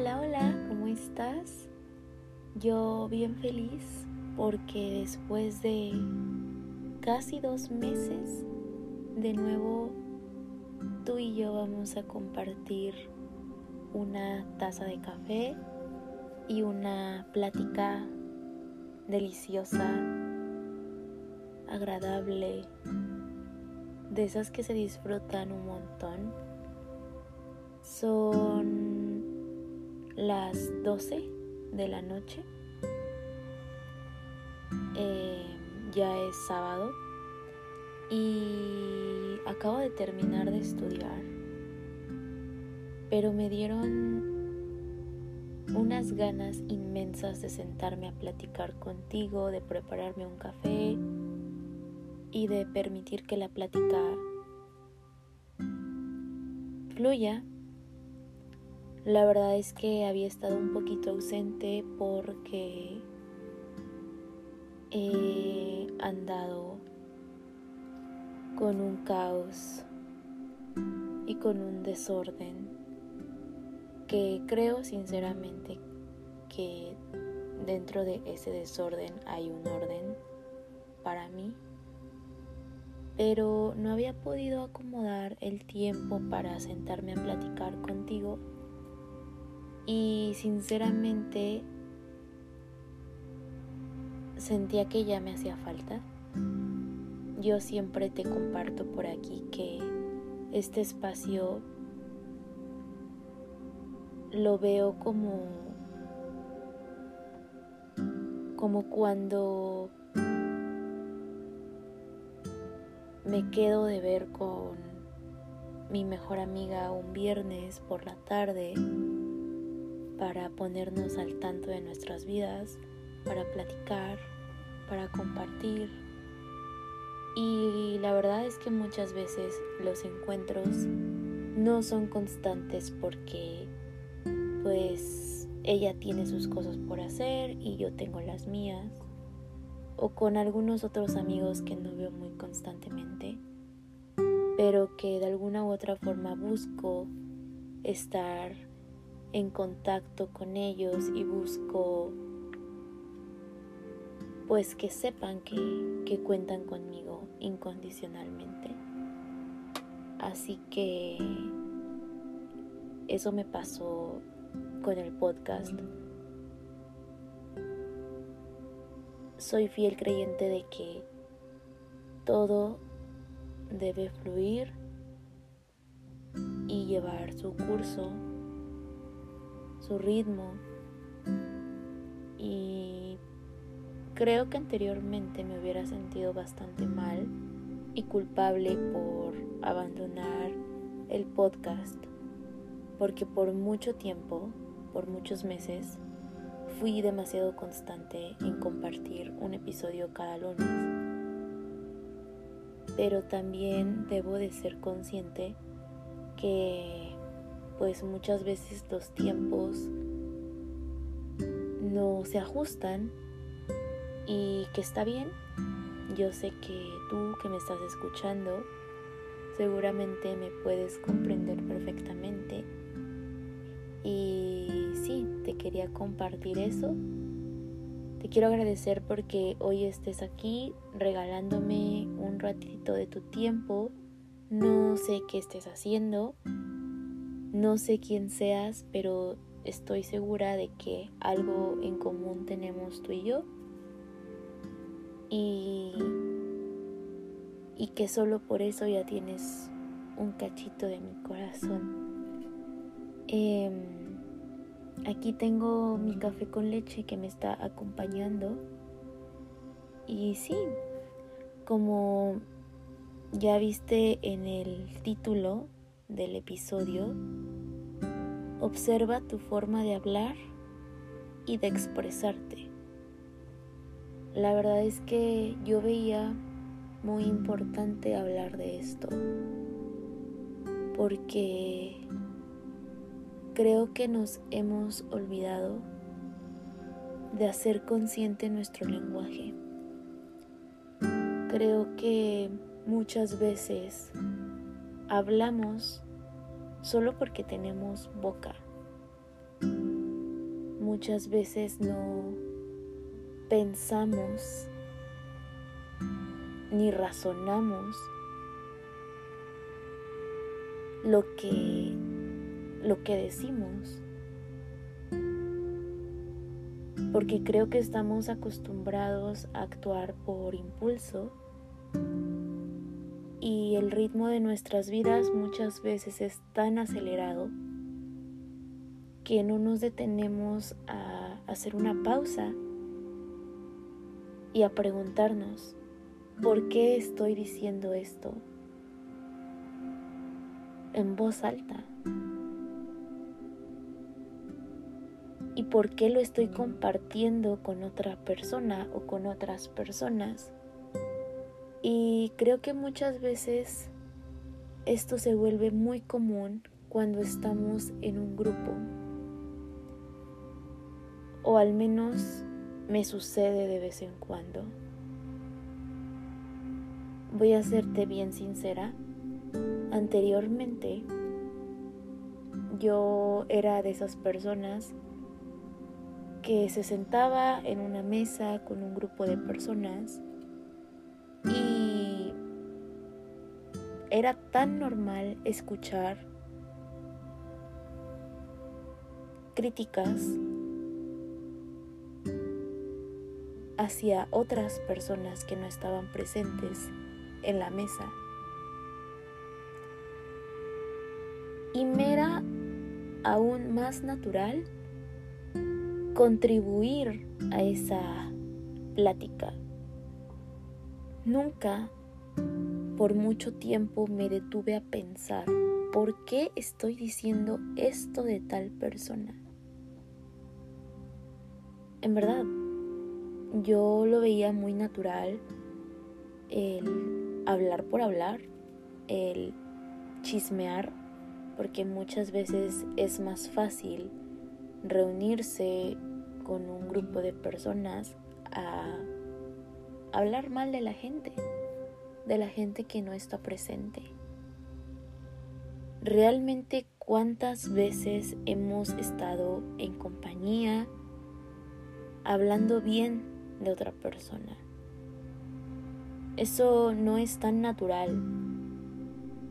Hola, hola, ¿cómo estás? Yo bien feliz porque después de casi dos meses, de nuevo tú y yo vamos a compartir una taza de café y una plática deliciosa, agradable, de esas que se disfrutan un montón. Son las 12 de la noche. Eh, ya es sábado y acabo de terminar de estudiar, pero me dieron unas ganas inmensas de sentarme a platicar contigo, de prepararme un café y de permitir que la plática fluya. La verdad es que había estado un poquito ausente porque he andado con un caos y con un desorden que creo sinceramente que dentro de ese desorden hay un orden para mí, pero no había podido acomodar el tiempo para sentarme a platicar contigo y sinceramente sentía que ya me hacía falta. Yo siempre te comparto por aquí que este espacio lo veo como como cuando me quedo de ver con mi mejor amiga un viernes por la tarde para ponernos al tanto de nuestras vidas, para platicar, para compartir. Y la verdad es que muchas veces los encuentros no son constantes porque pues ella tiene sus cosas por hacer y yo tengo las mías, o con algunos otros amigos que no veo muy constantemente, pero que de alguna u otra forma busco estar en contacto con ellos y busco pues que sepan que, que cuentan conmigo incondicionalmente. Así que eso me pasó con el podcast. Soy fiel creyente de que todo debe fluir y llevar su curso, su ritmo. Y creo que anteriormente me hubiera sentido bastante mal y culpable por abandonar el podcast, porque por mucho tiempo por muchos meses fui demasiado constante en compartir un episodio cada lunes. Pero también debo de ser consciente que pues muchas veces los tiempos no se ajustan y que está bien. Yo sé que tú que me estás escuchando seguramente me puedes comprender perfectamente y sí, te quería compartir eso. Te quiero agradecer porque hoy estés aquí regalándome un ratito de tu tiempo. No sé qué estés haciendo, no sé quién seas, pero estoy segura de que algo en común tenemos tú y yo. Y, y que solo por eso ya tienes un cachito de mi corazón. Em, aquí tengo mi café con leche que me está acompañando. Y sí, como ya viste en el título del episodio, observa tu forma de hablar y de expresarte. La verdad es que yo veía muy importante hablar de esto porque creo que nos hemos olvidado de hacer consciente nuestro lenguaje. Creo que muchas veces hablamos solo porque tenemos boca, muchas veces no pensamos ni razonamos lo que lo que decimos. Porque creo que estamos acostumbrados a actuar por impulso y el ritmo de nuestras vidas muchas veces es tan acelerado que no nos detenemos a hacer una pausa y a preguntarnos, ¿por qué estoy diciendo esto en voz alta? ¿Y por qué lo estoy compartiendo con otra persona o con otras personas? Y creo que muchas veces esto se vuelve muy común cuando estamos en un grupo. O al menos me sucede de vez en cuando. Voy a serte bien sincera. Anteriormente yo era de esas personas que se sentaba en una mesa con un grupo de personas era tan normal escuchar críticas hacia otras personas que no estaban presentes en la mesa. Y me era aún más natural contribuir a esa plática Nunca por mucho tiempo me detuve a pensar por qué estoy diciendo esto de tal persona. En verdad, yo lo veía muy natural el hablar por hablar, el chismear, porque muchas veces es más fácil reunirse con un grupo de personas a hablar mal de la gente, de la gente que no está presente. Realmente cuántas veces hemos estado en compañía hablando bien de otra persona. Eso no es tan natural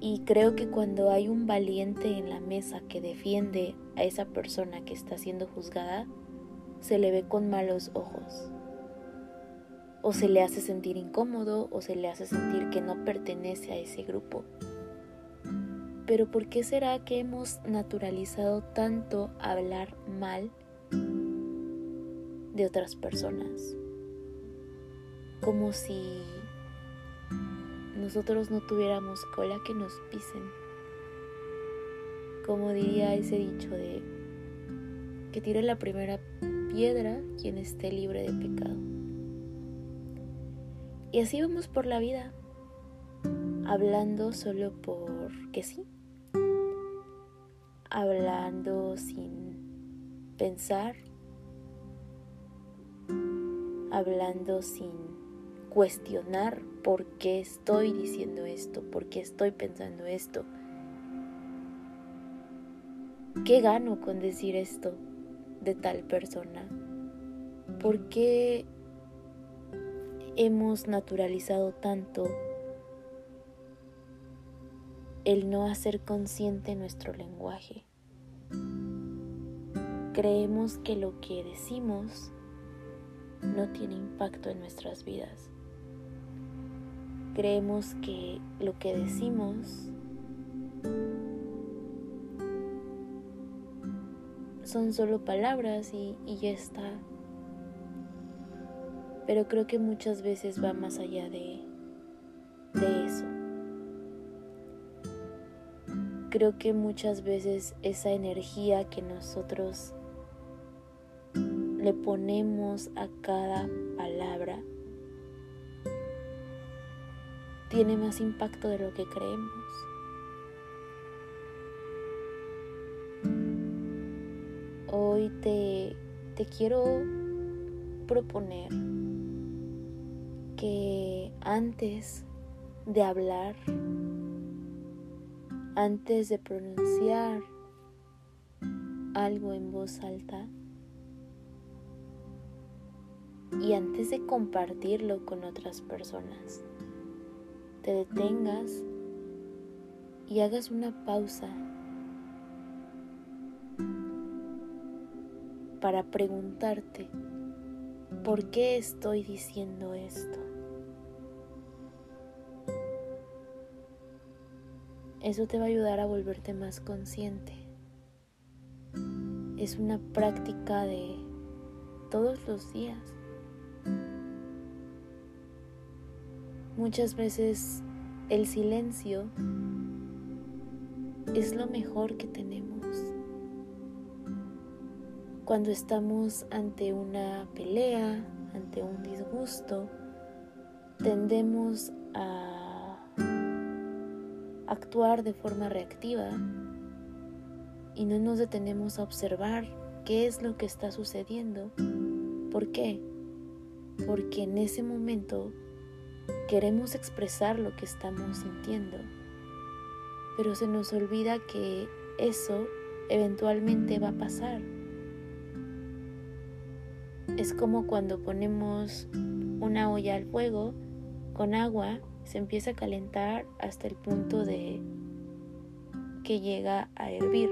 y creo que cuando hay un valiente en la mesa que defiende a esa persona que está siendo juzgada, se le ve con malos ojos o se le hace sentir incómodo o se le hace sentir que no pertenece a ese grupo. Pero ¿por qué será que hemos naturalizado tanto hablar mal de otras personas? Como si nosotros no tuviéramos cola que nos pisen. Como diría ese dicho de que tire la primera piedra quien esté libre de pecado. Y así vamos por la vida, hablando solo porque sí, hablando sin pensar, hablando sin cuestionar por qué estoy diciendo esto, por qué estoy pensando esto. ¿Qué gano con decir esto de tal persona? ¿Por qué hemos naturalizado tanto el no hacer consciente nuestro lenguaje. Creemos que lo que decimos no tiene impacto en nuestras vidas. Creemos que lo que decimos son solo palabras y, y ya está pero creo que muchas veces va más allá de, de eso. Creo que muchas veces esa energía que nosotros le ponemos a cada palabra tiene más impacto de lo que creemos. Hoy te, te quiero proponer que antes de hablar, antes de pronunciar algo en voz alta, y antes de compartirlo con otras personas, te detengas y hagas una pausa para preguntarte, ¿por qué estoy diciendo esto? Eso te va a ayudar a volverte más consciente. Es una práctica de todos los días. Muchas veces el silencio es lo mejor que tenemos. Cuando estamos ante una pelea, ante un disgusto, tendemos a actuar de forma reactiva y no nos detenemos a observar qué es lo que está sucediendo. ¿Por qué? Porque en ese momento queremos expresar lo que estamos sintiendo, pero se nos olvida que eso eventualmente va a pasar. Es como cuando ponemos una olla al fuego con agua, se empieza a calentar hasta el punto de que llega a hervir.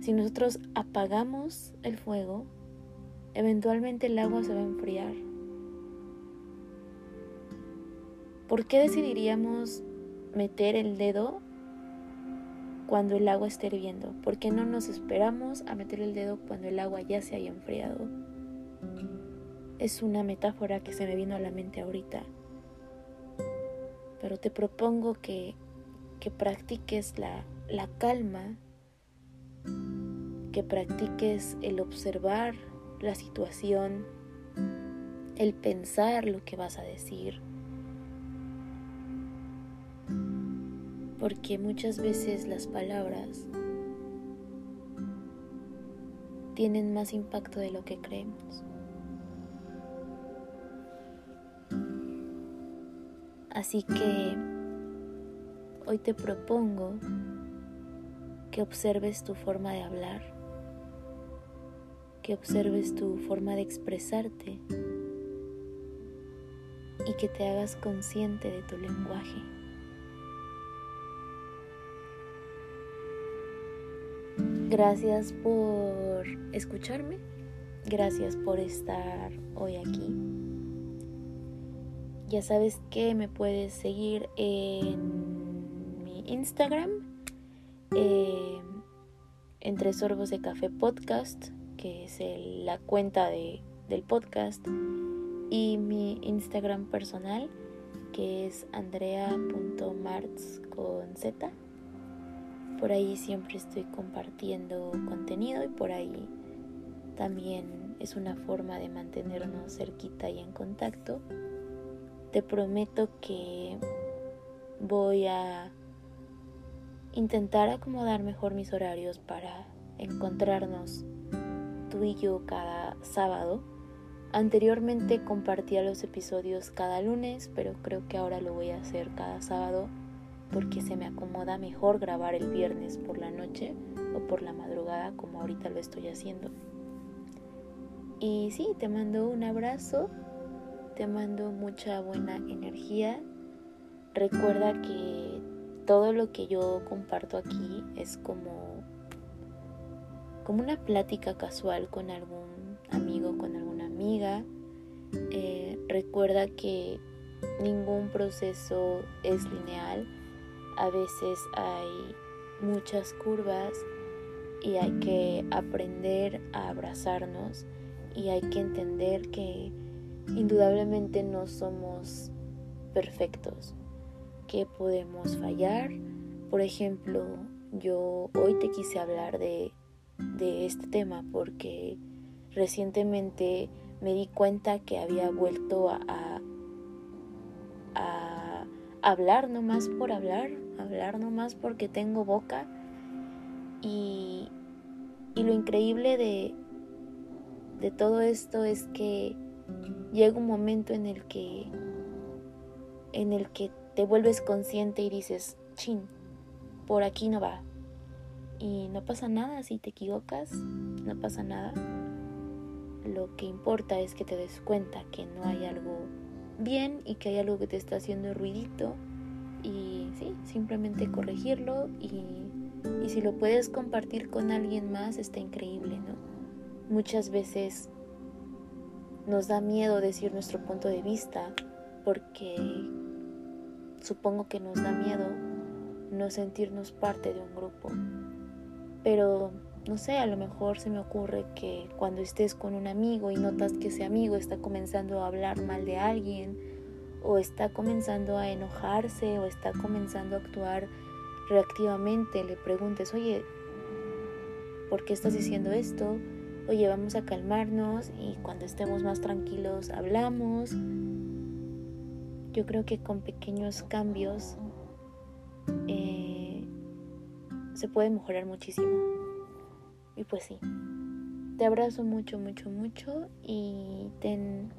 Si nosotros apagamos el fuego, eventualmente el agua se va a enfriar. ¿Por qué decidiríamos meter el dedo cuando el agua esté hirviendo? ¿Por qué no nos esperamos a meter el dedo cuando el agua ya se haya enfriado? Es una metáfora que se me vino a la mente ahorita. Pero te propongo que, que practiques la, la calma, que practiques el observar la situación, el pensar lo que vas a decir porque muchas veces las palabras tienen más impacto de lo que creemos. Así que hoy te propongo que observes tu forma de hablar, que observes tu forma de expresarte y que te hagas consciente de tu lenguaje. Gracias por escucharme. Gracias por estar hoy aquí. Ya sabes que me puedes seguir en mi Instagram, eh, entre sorbos de café podcast, que es la cuenta del podcast, y mi Instagram personal, que es andrea.marts con z. Por ahí siempre estoy compartiendo contenido y por ahí también es una forma de mantenernos cerquita y en contacto. Te prometo que voy a intentar acomodar mejor mis horarios para encontrarnos tú y yo cada sábado. Anteriormente compartía los episodios cada lunes, pero creo que ahora lo voy a hacer cada sábado porque se me acomoda mejor grabar el viernes por la noche o por la madrugada como ahorita lo estoy haciendo. Y sí, te mando un abrazo, te mando mucha buena energía. Recuerda que todo lo que yo comparto aquí es como, como una plática casual con algún amigo, con alguna amiga. Eh, recuerda que ningún proceso es lineal a veces hay muchas curvas y hay que aprender a abrazarnos y hay que entender que indudablemente no somos perfectos, que podemos fallar. Por ejemplo, yo hoy te quise hablar de, de este tema porque recientemente me di cuenta que había vuelto a, a, a hablar nomás por hablar hablar nomás porque tengo boca. Y, y lo increíble de, de todo esto es que llega un momento en el que en el que te vuelves consciente y dices, chin, por aquí no va. Y no pasa nada si te equivocas, no pasa nada. lo que importa es que te des cuenta que no hay algo bien y que hay algo que te está haciendo ruidito y sí, simplemente corregirlo y, y si lo puedes compartir con alguien más está increíble, ¿no? Muchas veces nos da miedo decir nuestro punto de vista porque supongo que nos da miedo no sentirnos parte de un grupo. Pero no sé, a lo mejor se me ocurre que cuando estés con un amigo y notas que ese amigo está comenzando a hablar mal de alguien, o está comenzando a enojarse, o está comenzando a actuar reactivamente, le preguntes, oye, ¿por qué estás diciendo esto? Oye, vamos a calmarnos y cuando estemos más tranquilos hablamos. Yo creo que con pequeños cambios eh, se puede mejorar muchísimo. Y pues sí, te abrazo mucho, mucho, mucho y ten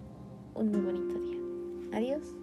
un muy bonito día. Adiós.